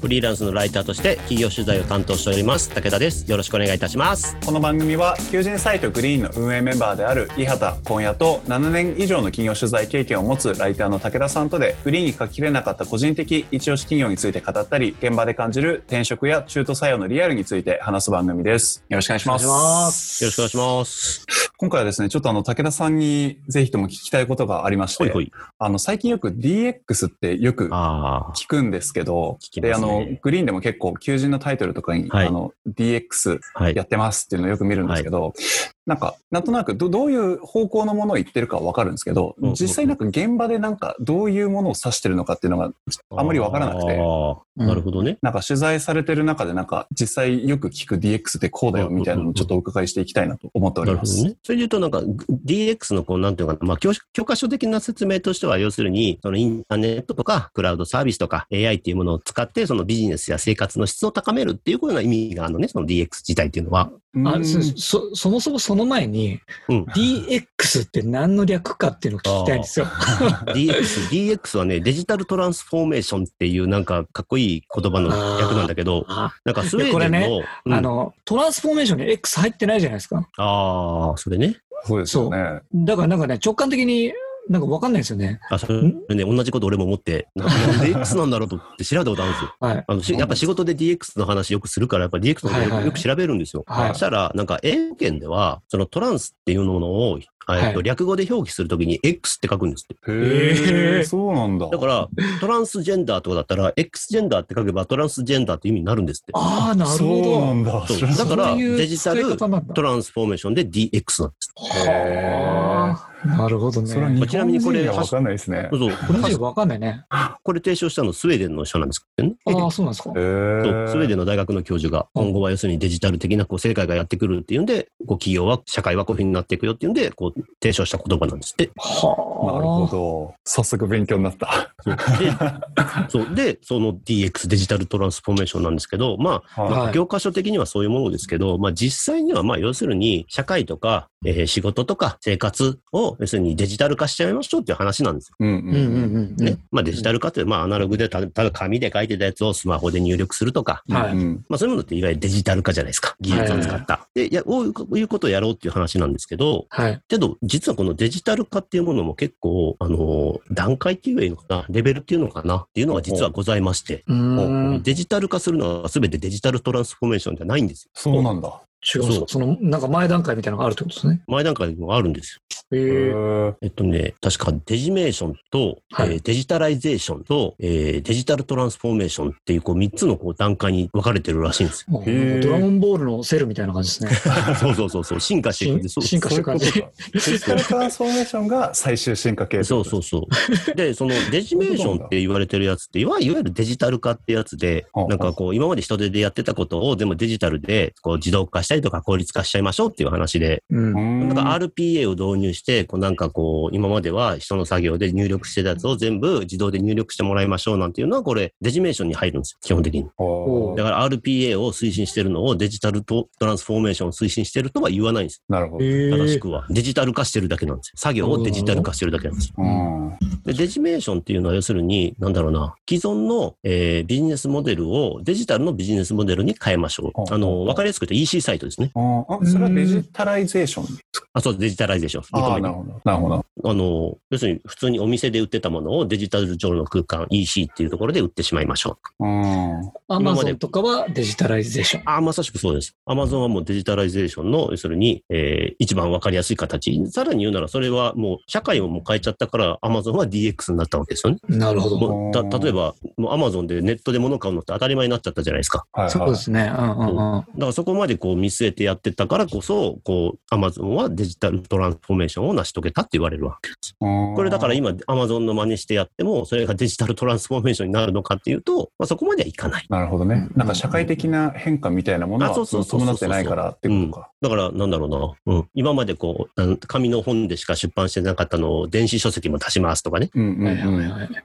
フリーランスのライターとして企業取材を担当しております武田です。よろしくお願いいたします。この番組は求人サイト Green の運営メンバーである伊畑今夜と7年以上の企業取材経験を持つライターの武田さんとで Green に書ききれなかった個人的一押し企業について語ったり現場で感じる転職や中途採用のリアルについて話す番組です。よろしくお願いします。よろしくお願いします。今回はですねちょっとあの武田さんにぜひとも聞きたいことがありましてほいほい。あの最近よく DX ってよく聞くんですけど、聞きますね。であのグリーンでも結構求人のタイトルとかに、はい。あの DX はい。やってますっていうのをよく見るんですけど、なんかなんとなくどどういう方向のものを言ってるかは分かるんですけど、うんうんうん実際なんか現場でなんかどういうものを指してるのかっていうのがあんまり分からなくて。なるほどね、なんか取材されてる中でなんか実際よく聞く DX ってこうだよみたいなのをちょっとお伺いしていきたいなと思っております。なるほどね。それで言うと、なんか、DX のこう、なんていうのかな、まあ教、教科書的な説明としては、要するに、そのインターネットとか、クラウドサービスとか、AI っていうものを使って、そのビジネスや生活の質を高めるっていうような意味があるのね、その DX 自体っていうのは。あそそもそもその前に、うん。DX って何の略かっていうのを聞きたいんですよ。DX、DX はね、デジタルトランスフォーメーションっていうなんかかっこいい言葉の略なんだけど、あなんかスウェーデンいやこれの、うんあの、トランスフォーメーションに X 入ってないじゃないですか。ああ、それね。そうですよね。だからなんかね、直感的になんかわかんないですよね。あ、それね、同じこと俺も思って、なんかなんで X なんだろうと思って調べたことあるんですよ。はい。あのしやっぱ仕事で DX の話よくするから、やっぱ DX のことよく,、はいはいはい調べるんですよ。はいそしたら、なんか英語圏では、そのトランスっていうものを、えっとはい略語で表記するときに X って書くんですって。へえ、そうなんだ。だから、トランスジェンダーとかだったら、X ジェンダーって書けばトランスジェンダーって意味になるんですって。ああ、なるそうほど。なんだ。そうなかっただからデジタルトランスフォーメーションで DX なんです。はあ なるほどね。それは日ちなみにこれ本人には分かんないですね。そうそう。これかんないね。これ提唱したのスウェーデンの人なんですけどね。ああ、そうなんですかへ。そうースウェーデンの大学の教授が、今後は要するにデジタル的なこう世界がやってくるっていうんで、こう企業は、社会はこういうふうになっていくよっていうんで、こう提唱した言葉なんですって。はあ。なるほど。早速勉強になった。そうで、そうでその DX、デジタルトランスフォーメーションなんですけど、まあ、はいまあはい教科書的にはそういうものですけど、まあ実際には、まあ要するに、社会とか、えー仕事とか生活を、要するにデジタル化しちゃいましょうっていう話なんですよ。うんうんうん。ね。まあデジタル化って、まあアナログでた、ただ紙で書いてたやつをスマホで入力するとか、はいうんまあそういうものっていわゆるデジタル化じゃないですか。技術を使った。で、いや、こういうことをやろうっていう話なんですけど、はい。けど、実はこのデジタル化っていうものも結構、あのー段階っていうのかな、レベルっていうのかな？っていうのが実はございまして、うーん。デジタル化するのは全てデジタルトランスフォーメーションじゃないんですよ。そうなんだ。違うんですかその、なんか前段階みたいなのがあるってことですね。前段階もあるんですよ。え。っとね、確かデジタイゼーションと、はいえーデジタライゼーションと、えーデジタルトランスフォーメーションっていうこう3つのこう段階に分かれてるらしいんですよ。ドラゴンボールのセルみたいな感じですね。そうそうそうそう、進化していく進化していうことかデジタルトランスフォーメーションが最終進化系そうそうそう。で、そのデジタイゼーションって言われてるやつって、いわゆるデジタル化ってやつではあ、なんかこう、今まで人手でやってたことを、でもデジタルでこう自動化したりとか効率化しちゃいましょうっていう話で、うん。なんか RPA を導入して、こうなんかこう、今までは人の作業で入力してたやつを全部自動で入力してもらいましょうなんていうのは、これ、デジメーションに入るんですよ、基本的に。ほだから RPA を推進してるのをデジタルトトランスフォーメーションを推進してるとは言わないんです。うなるほど。正しくは。デジタル化してるだけなんですよ。作業をデジタル化してるだけなんですよ。うんで、デジメーションっていうのは要するに、なんだろうな、既存の、えービジネスモデルをデジタルのビジネスモデルに変えましょほうう。あの、わかりやすく言うと EC サイトですね。ああ、それはデジタライゼーションあ、そう、デジタライゼーション。ああ、二個目になるほど。なるほど。あの、要するに普通にお店で売ってたものをデジタル上の空間、EC っていうところで売ってしまいましょう。うん。アマゾンとかはデジタライゼーション。あ、まさしくそうです。アマゾンはもうデジタライゼーションの、要するに、えー一番わかりやすい形。さらに言うなら、それはもう社会をもう変えちゃったから、アマゾンは DX になったわけですよね。なるほど。例えば、もうアマゾンでネットで物買うのって当たり前になっちゃったじゃないですか。はいはい。そうですね。うんうんうん。だからそこまでこう見据えてやってたからこそ、こう、アマゾンはデジタルトランスフォーメーションを成し遂げたって言われるわけは。これだから今、アマゾンの真似してやっても、それがデジタルトランスフォーメーションになるのかっていうと、まあ、そこまではいかない。なるほどね。なんか社会的な変化みたいなものはあそうそうそうそう伴ってないからってことか。だから、なんだろうな。うん。今までこう、あの紙の本でしか出版してなかったのを電子書籍も出しますとかね。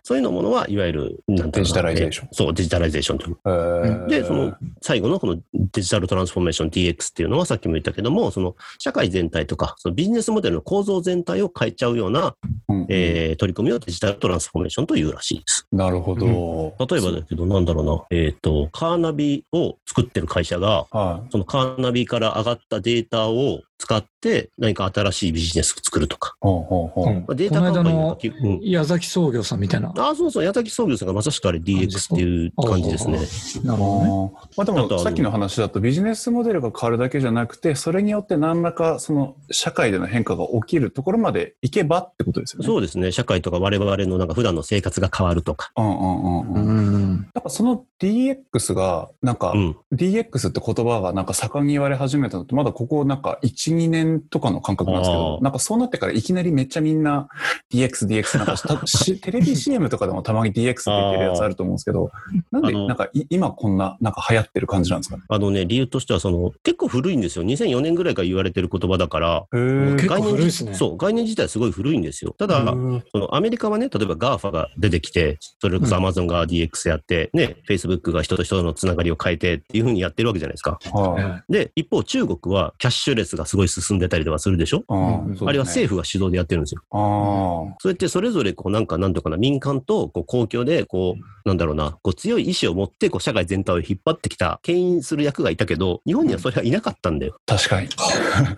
そういうのものは、いわゆる、なんデジタライゼーションえそう、デジタライゼーションという。えーで、その、最後のこのデジタルトランスフォーメーション DX っていうのはさっきも言ったけども、その社会全体とか、そのビジネスモデルの構造全体を変えちゃうような、うんうんえー取り組みをデジタルトランスフォーメーションというらしいです。なるほど。例えばだけど、なんだろうな、えっ、と、カーナビを作ってる会社が、はそのカーナビから上がったデータを使って何か新しいビジネスを作るとか。うほうほう。うんまあデータカンパニーのきうん矢崎創業さんみたいな。ああ、そうそう、矢崎創業さんがまさしくあれ DX っていう感じですね。なるほどね。まあでもさっきの話だとビジネスモデルが変わるだけじゃなくてそれによって何らかその社会での変化が起きるところまで行けばってことですよね。そうですね。社会とか我々のなんか普段の生活が変わるとか。うんうんうんううん。ん。なんかその DX がなんか、うん。DX って言葉がなんか盛んに言われ始めたのってまだここなんか1、2年とかの感覚なんですけあど、ーなんかそうなってからいきなりめっちゃみんな DX、DX なんかした しテレビ CM とかでもたまに DX って言ってるやつあると思うんですけど、なんでなんかい今こんななんか流行ってる感じなんですかね？あのね、理由としては、その、結構古いんですよ。2004年ぐらいから言われてる言葉だから、概念古いですねそう、概念自体すごい古いんですよ。ただ、そのアメリカはね、例えば GAFA が出てきて、それこそ Amazon が DX やって、ね、Facebook が人と人とのつながりを変えてっていうふうにやってるわけじゃないですか。はいはで、一方中国はキャッシュレスがすごい進んでたりとかするでしょ？うんあれは政府が主導でやってるんですよ。ああ。それってそれぞれこうなんかなんとかな民間とこう公共でこうなんだろうな、こう強い意志を持ってこう社会全体を引っ張ってきた、牽引する役がいたけど、日本にはそれはいなかったんだよ。確かに。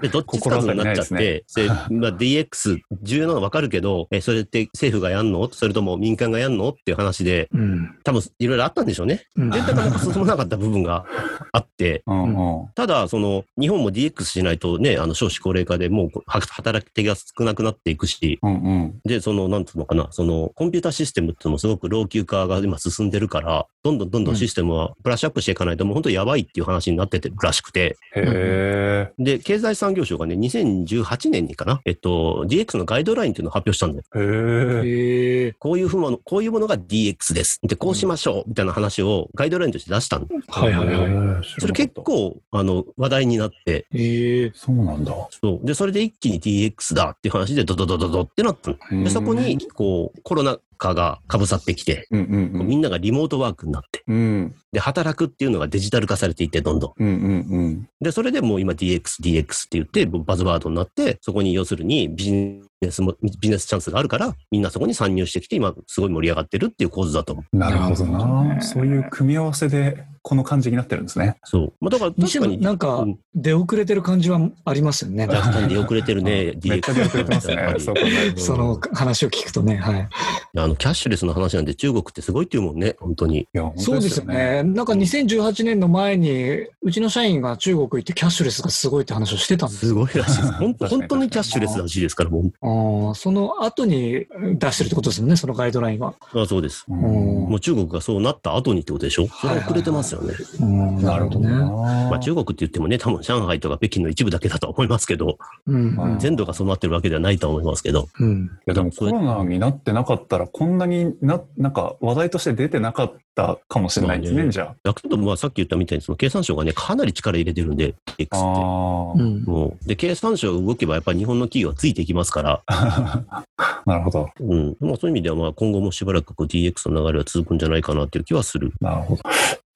で、どっちつかずになっちゃって、それ まあ、DX 重要なのわかるけど、え、それって政府がやんの？それとも民間がやんの？っていう話で、い。うん。多分いろいろあったんでしょうね。うんで、なかなか進まなかった部分があって、うんうん。ただ、その、日本も DX しないとね、あの、少子高齢化でもう働き手が少なくなっていくし、うんうん。で、その、なんつうのかな、その、コンピューターシステムっていうのもすごく老朽化が今進んでるから、どんどんどんどんシステムはブラッシュアップしていかないと、もう本当やばいっていう話になっててるらしくて。で、経済産業省がね、2018年にかな、えっと、DX のガイドラインっていうのを発表したんだよ。へえ。へえ。こういうふうもの、こういうものが DX です。で、こうしましょう、みたいな話をガイドラインとして出したんだよ。はいはいはい。いそれ結。構、あの、話題になって、へえ。そうなんだ。そう。で、それで一気に DX だっていう話でドドドドドってなったの。で、そこに、こう、コロナ禍が被さってきて、うんうんうん。みんながリモートワークになって、うんで、働くっていうのがデジタル化されていって、どんどん。うんうんで、それでもう今 DX、DX って言って、バズワードになって、そこに要するにビジネスも、ビジネスチャンスがあるから、みんなそこに参入してきて、今すごい盛り上がってるっていう構図だと思う。うん。なるほどなそういう組み合わせで、この感じになってるんですね。そう。まあ、だから確かに、なんかうん出遅れてる感じはありますよね。若干出遅れてるね、DX。めっちゃ出遅れてますねそその話を聞くとね。はい。あの、キャッシュレスの話なんで中国ってすごいっていうもんね、本当に。いや、本当そうですよ。ね。なんか2018年の前に、うちの社員が中国行ってキャッシュレスがすごいって話をしてたんですすごいらしいです。本当確かに本当にキャッシュレスらしいですから、もう。ああ、その後に出してるってことですよね、そのガイドラインは。あそうです。うんもう中国がそうなった後にってことでしょ？それは遅れてますよね。うんなるほどな。まあ中国って言ってもね、多分上海とか北京の一部だけだとは思いますけど、うん。うん全土がそうなってるわけではないとは思いますけど、うん。いやでもコロナになってなかったらこんなにな、なんか話題として出てなかったかもしれないですね、まあねじゃだけどまあさっき言ったみたいにその経産省がね、かなり力入れてるんで、X って。あ。あうん。もうで、経産省が動けばやっぱり日本の企業はついていきますから、あ。なるほど。うん。まあそういう意味ではまあ今後もしばらくこう DX の流れは続くんじゃないかなっていう気はする。なるほど。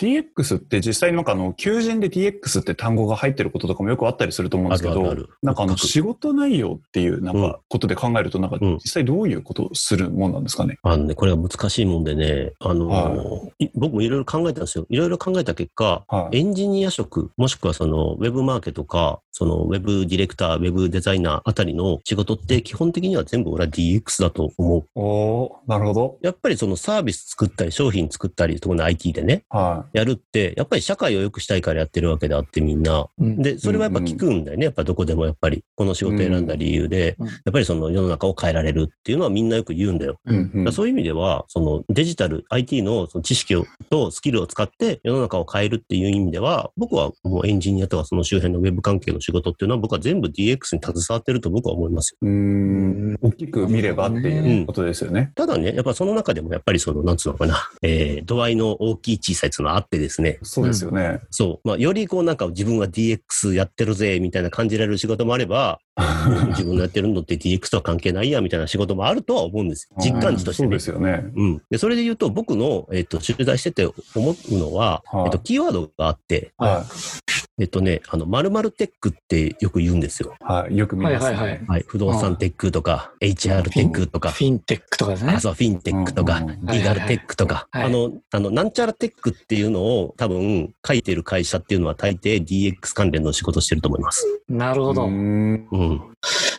DX って実際になんかあの、求人で DX って単語が入ってることとかもよくあったりすると思うんですけどあるあるある、なんかあの、仕事内容っていうなんかことで考えると、なんかうん実際どういうことをするもんなんですかね？あのね、これは難しいもんでね、あの、はい僕もいろいろ考えたんですよ。いろいろ考えた結果、はい。エンジニア職、もしくはそのウェブマーケとか、そのウェブディレクター、ウェブデザイナーあたりの仕事って基本的には全部俺は DX だと思う。おーなるほど。やっぱりそのサービス作ったり商品作ったりとかの IT でね、はやるって、やっぱり社会を良くしたいからやってるわけであってみんな。うんで、それはやっぱ聞くんだよね。やっぱどこでもやっぱり、この仕事を選んだ理由で、うんやっぱりその世の中を変えられるっていうのはみんなよく言うんだよ。うんうんだそういう意味では、そのデジタル、IT のその知識をとスキルを使って世の中を変えるっていう意味では、僕はもうエンジニアとかその周辺のウェブ関係の仕事っていうのは僕は全部 DX に携わってると僕は思いますよ。うーん大きく見ればっていうことですよね。ただね、やっぱその中でもやっぱりその、なんつうのかな、えー、度合いの大きい小さいのはあってですね、そうですよね。そう、まあ、よりこうなんか自分は DX やってるぜ、みたいな感じられる仕事もあれば、自分のやってるのって DX とは関係ないや、みたいな仕事もあるとは思うんですよ。実感値としてねそうで。すよね。うん。で、それで言うと、僕の、えっ、と、取材してて思うのは、はいえっ、と、キーワードがあって、はえっ、とね、あの、〇〇テックってよく言うんですよ。い。はい。よく見ますはいはいはいね。はい。不動産テックとか、HR テックとか、フィンテックとかですねあ。そう、フィンテックとか、うんうんうんリーガルテックとか、はいはいあの、あの、なんちゃらテックっていうのを多分書いてる会社っていうのは大抵 DX 関連の仕事してると思います。なるほど。うーんうん。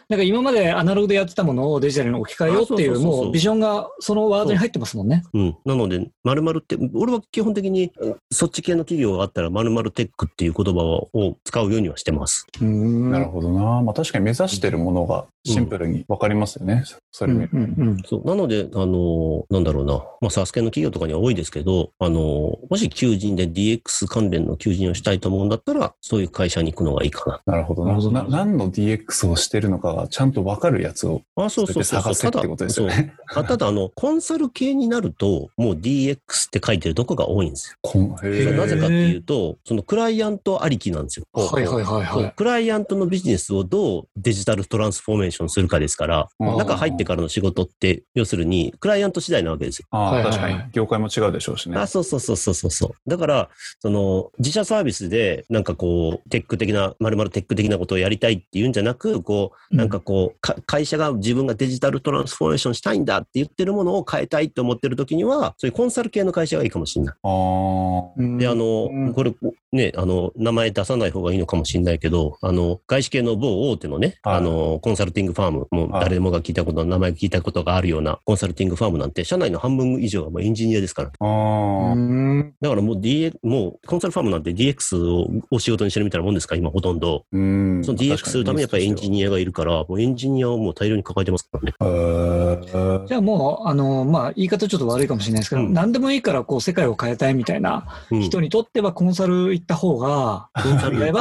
なんか今までアナログでやってたものをデジタルに置き換えようっていう、もうビジョンがそのワードに入ってますもんね。うん。なので、〇〇って、俺は基本的に、そっち系の企業があったら〇〇テックっていう言葉を使うようにはしてます。うんなるほどな。まあ確かに目指してるものがシンプルにわかりますよね。うんうんうんそう。なので、あの、なんだろうな。まあ、サース系の企業とかには多いですけど、あの、もし求人で DX 関連の求人をしたいと思うんだったら、そういう会社に行くのがいいかな。なるほどな。なるほどな何の DX をしてるのかがちゃんとわかるやつをあ、そうそうそうそう。探せってことですよね。あただ、あの、コンサル系になると、もう DX って書いてるとこが多いんですよ。なぜかっていうと、そのクライアントありきなんですよ。はいはいはいはい。クライアントのビジネスをどうデジタルトランスフォーメーションするかですから、うん中入ってからの仕事って、要するに、クライアント次第なわけですよ。ああ、確かに。業界も違うでしょうしね。あ、そうそうそうそうそうそう。だから、その、自社サービスで、なんかこう、テック的な、まるまるテック的なことをやりたいっていうんじゃなく、こう、なんかこう、か会社が自分がデジタルトランスフォーメーションしたいんだって言ってるものを変えたいって思ってる時には、そういうコンサル系の会社がいいかもしれない。ああ。で、あのうん、これ、ね、あの、名前出さない方がいいのかもしれないけど、あの、外資系の某大手のね、はいあの、コンサルティングファーム、もう誰でもが聞いたこと、名前聞いたことがあるようなコンサルティングファームなんて、社内の半分以上はもうエンジニアですから。だからもう DX、もうコンサルファームなんて DX をお仕事にしてるみたいなもんですから、今ほとんど。うん。その DX するためにやっぱりエンジニアがいるから、もうエンジニアをもう大量に抱えてますからね。じゃあもう、あの、まあ、言い方ちょっと悪いかもしれないですけど、うん何でもいいからこう世界を変えたいみたいなうん人にとってはコンサル行った方が、コンサル、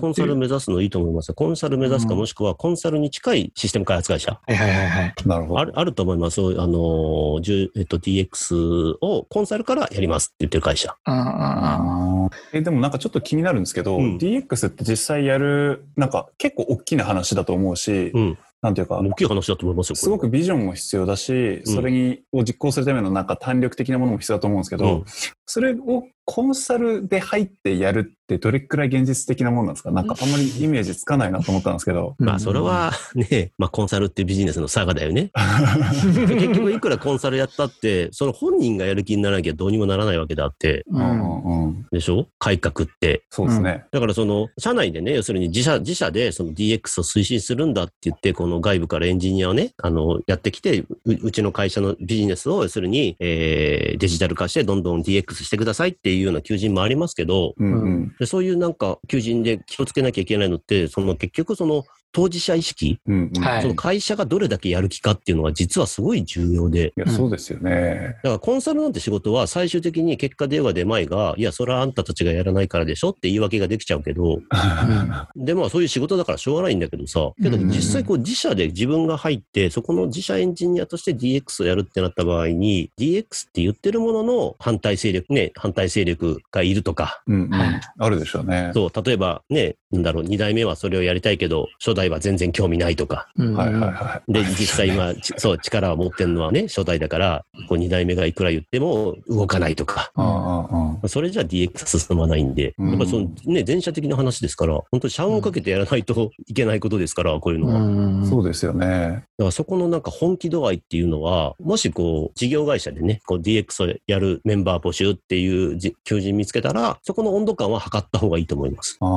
コンサル目指すのいいと思いますよ。コンサル目指すか、うんもしくはコンサルに近いシステム開発会社。はいはいはいはい。なるほど。ある、あると思います。あのえっと、DX をコンサルからやりますって言ってる会社。ああえでもなんかちょっと気になるんですけど、うん DX って実際やる、なんか結構大きな話だと思うし、うん。なんていうか、大きい話だと思いますよ。すごくビジョンも必要だし、うんそれにを実行するためのなんか弾力的なものも必要だと思うんですけど、うんそれをコンサルで入ってやるってどれくらい現実的なものなんですか？なんかあんまりイメージつかないなと思ったんですけど。まあ、それはね、まあ、コンサルってビジネスの差がだよね。結局、いくらコンサルやったって、その本人がやる気にならなきゃどうにもならないわけであって、ううんでしょ？改革って。そうですね。だからその、社内でね、要するに自社、自社でその DX を推進するんだって言って、この外部からエンジニアをね、あの、やってきて、ううちの会社のビジネスを、要するに、えー、デジタル化してどんどん DX してくださいっていうような求人もありますけど、うんうん。でそういうなんか求人で気をつけなきゃいけないのって、その結局その当事者意識、うんうん。はい。その会社がどれだけやる気かっていうのは実はすごい重要で、いや、そうですよね。だからコンサルなんて仕事は最終的に結果出ようが出まいが、いや、それはあんたたちがやらないからでしょって言い訳ができちゃうけど、で、まあそういう仕事だからしょうがないんだけどさ、けどうん実際こう自社で自分が入って、そこの自社エンジニアとして DX をやるってなった場合に、DX って言ってるものの反対勢力、ね、反対勢力がいるとか、うんうん。あるでしょうね。そう、例えばね、なんだろう、二代目はそれをやりたいけど、初代は全然興味ないとか。うんはいはいはい。で、実際今、ち そう、力を持ってるのはね、初代だから、こう二代目がいくら言っても動かないとか。ああああそれじゃ DX 進まないんで、うんやっぱりそのね、全社的な話ですから、本当に社運をかけてやらないといけないことですから、こういうのは。だうんそうですよね。からそこのなんか本気度合いっていうのは、もしこう、事業会社でね、こう DX をやるメンバー募集っていうじ求人見つけたら、そこの温度感は測った方がいいと思います。ああ。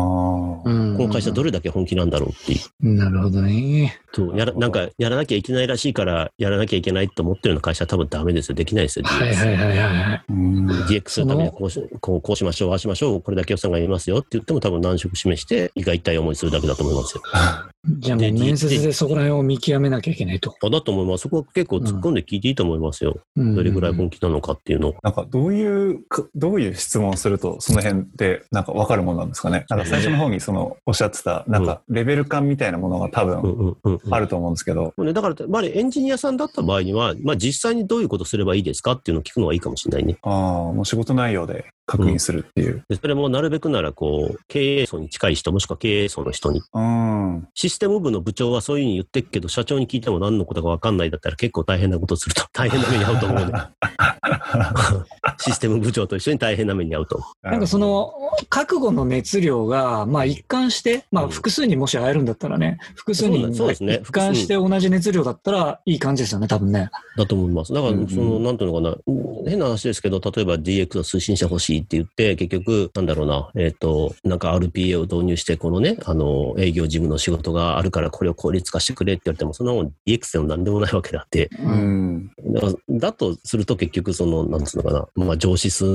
うんこの会社どれだけ本気なんだろうっていう。なるほどね。そうやらなんか、やらなきゃいけないらしいから、やらなきゃいけないと思ってるような会社は多分ダメですよ。できないですよ。はいはいはいはい。DX のためにこうしこうこうしましょう、ああしましょう、これだけ予算がいりますよって言っても多分難色示して、胃が痛い思いするだけだと思いますよ。じゃあもう面接でそこら辺を見極めなきゃいけないと。あだと思います。そこは結構突っ込んで聞いていいと思いますよ。うんどれぐらい本気なのかっていうのを。なんかどういうか、どういう質問をすると、その辺でなんか分かるものなんですかね？なんか最初の方にそのおっしゃってた、なんかレベル感みたいなものが多うん分あると思うんですけど、もうね、だから、まあ、エンジニアさんだった場合には、まあ、実際にどういうことすればいいですかっていうのを聞くのがいいかもしれないね。ああ、もう仕事内容で確認するっていう。でそれもなるべくなら、こう、経営層に近い人、もしくは経営層の人に。うん。システム部の部長はそういうふうに言ってるけど、社長に聞いても何のことか分かんないだったら結構大変なことすると、大変な目に遭うと思うね。システム部長と一緒に大変な目に遭うと思う。なんかその、覚悟の熱量が、まあ一貫して、まあうん複数にもし会えるんだったらね、複数人がそうですね一貫して同じ熱量だったらいい感じですよね、多分ね。だと思います。だからうんうん、その、なんていうのかな、うん変な話ですけど、例えば DX の推進者欲しいって言って、結局、なんだろうな、えっ、と、なんか RPA を導入して、このね、あの、営業事務の仕事があるから、これを効率化してくれって言われても、そんなもん DX でも何でもないわけであって、う。ん。だからだとすると結局、その、なんつうのかな、まあ、上司数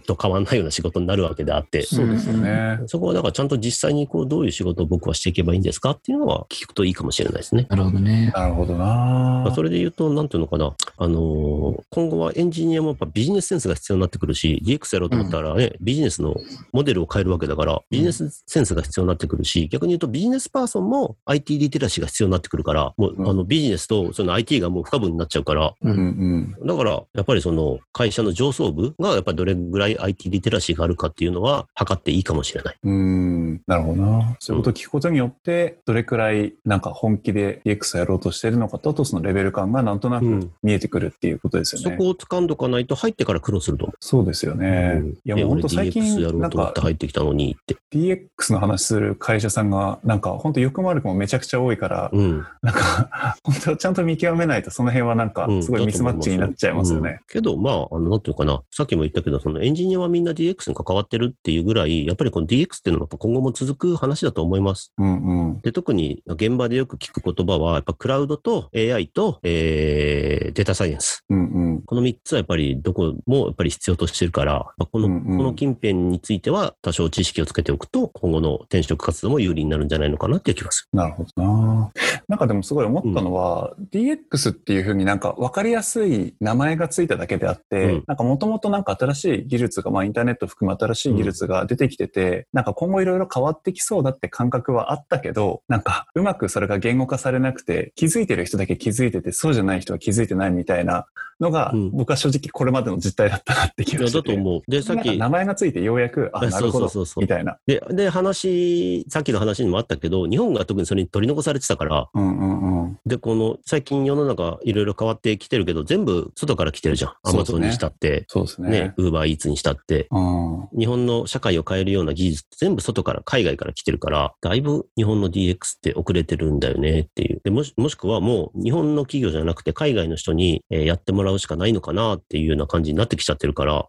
と変わんないような仕事になるわけであって、そうですよね。そこはだからちゃんと実際にこう、どういう仕事を僕はしていけばいいんですかっていうのは聞くといいかもしれないですね。なるほどね。なるほどまあなそれで言うと、なんていうのかな、あのー今後はエンジニアもやっぱビジネスセンスが必要になってくるし、DX やろうと思ったらね、ビジネスのモデルを変えるわけだから、ビジネスセンスが必要になってくるし、逆に言うとビジネスパーソンも IT リテラシーが必要になってくるから、もう、うんあのビジネスとその IT がもう不可分になっちゃうから、うんうん。だから、やっぱりその会社の上層部がやっぱりどれぐらい IT リテラシーがあるかっていうのは測っていいかもしれない。うん。なるほどな。そういうことを聞くことによって、どれくらいなんか本気で DX をやろうとしてるのかと、そのレベル感がなんとなくうん見えてくるっていうことですよね。そこを掴んどかないと入ってから苦労すると思う。そうですよね。うんいやもう本当最近、なんか入ってきたのにって。DX の話する会社さんが、なんか本当よくも悪くもめちゃくちゃ多いから、うん。なんか 本当ちゃんと見極めないとその辺はなんかうんすごいミスマッチになっちゃいますよね。うんけど、まあ、あの、なんていうのかな。さっきも言ったけど、そのエンジニアはみんな DX に関わってるっていうぐらい、やっぱりこの DX っていうのは今後も続く話だと思います。うんうん。で、特に現場でよく聞く言葉は、やっぱクラウドと AI と、えー、データサイエンス。うんうん。この3つはやっぱりどこもやっぱり必要としてるから、まあこの、うんうん。この近辺については多少知識をつけておくと、今後の転職活動も有利になるんじゃないのかなっていう気がすなるほどな。なんかでもすごい思ったのは、DX っていうふうになんか分かりやすい名前がついただけであって、うん。なんかもともとなんか新しい技術が、まあインターネット含む新しい技術が出てきてて、なんか今後いろいろ変わってきそうだって感覚はあったけど、なんかうまくそれが言語化されなくて、気づいてる人だけ気づいてて、そうじゃない人は気づいてないみたいなのが、うん。僕は正直これまでの実態だったなって気る。だと思う。で、さっき、名前がついてようやく、あ、あなるほどそうそうそうそうみたいな。で、で、話、さっきの話にもあったけど、日本が特にそれに取り残されてたから、うんうんうん。で、この、最近世の中いろいろ変わってきてるけど、全部外から来てるじゃん。アマゾンにしたって、そうですね。ね、ウーバーイーツにしたって、うん日本の社会を変えるような技術全部外から、海外から来てるから、だいぶ日本の DX って遅れてるんだよねっていう。でもし、もしくはもう日本の企業じゃなくて海外の人にえーやってもらうしかないのかなっていうような感じになってきちゃってるから、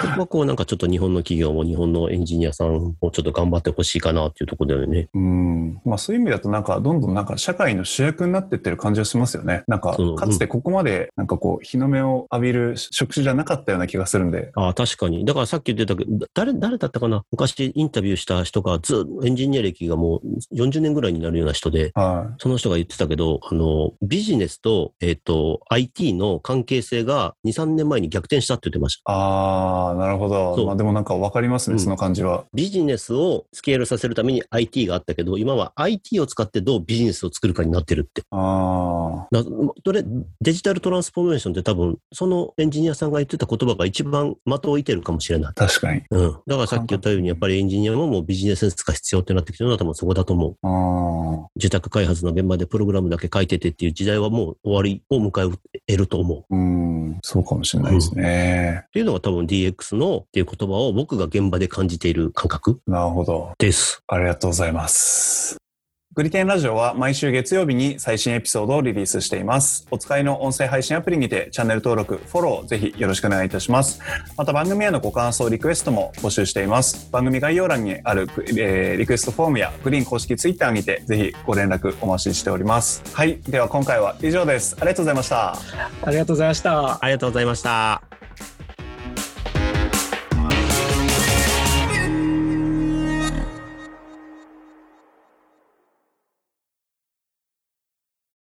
そこはこうなんかちょっと日本の企業も日本のエンジニアさんもちょっと頑張ってほしいかなっていうところだよね。うん。まあそういう意味だとなんかどんどんなんか社会の主役になってってる感じがしますよね。なんかかつてここまでなんかこう日の目を浴びる職種じゃなかったような気がするんで。ああ、確かに。だからさっき言ってたけど、誰、誰だったかな？昔インタビューした人がずっとエンジニア歴がもう40年ぐらいになるような人で、はその人が言ってたけど、あの、ビジネスと、えっ、と、IT の関係性が2、3年前に逆転したって言ってました。い。ああ、なるほど。まあでもなんかわかりますね、うんその感じは。ビジネスをスケールさせるために IT があったけど、今は IT を使ってどうビジネスを作るかになってるって。あなどれデジタルトランスフォーメーションって多分、そのエンジニアさんが言ってた言葉が一番的を置いてるかもしれない。あ、確かに。うん。だからさっき言ったように、やっぱりエンジニアももうビジネスセンスが必要ってなってきてるのは多分そこだと思う。ああ。受託開発の現場でプログラムだけ書いててっていう時代はもう終わりを迎えると思う。うん。そうかもしれないですね。っていうのが多分 DX のっていう言葉を僕が現場で感じている感覚なるほど。です。ありがとうございます。グリテンラジオは毎週月曜日に最新エピソードをリリースしています。お使いの音声配信アプリにてチャンネル登録、フォローぜひよろしくお願いいたします。また番組へのご感想、リクエストも募集しています。番組概要欄にある、えーリクエストフォームやグリーン公式ツイッターにてぜひご連絡お待ちしております。はい。では今回は以上です。ありがとうございました。ありがとうございました。ありがとうございました。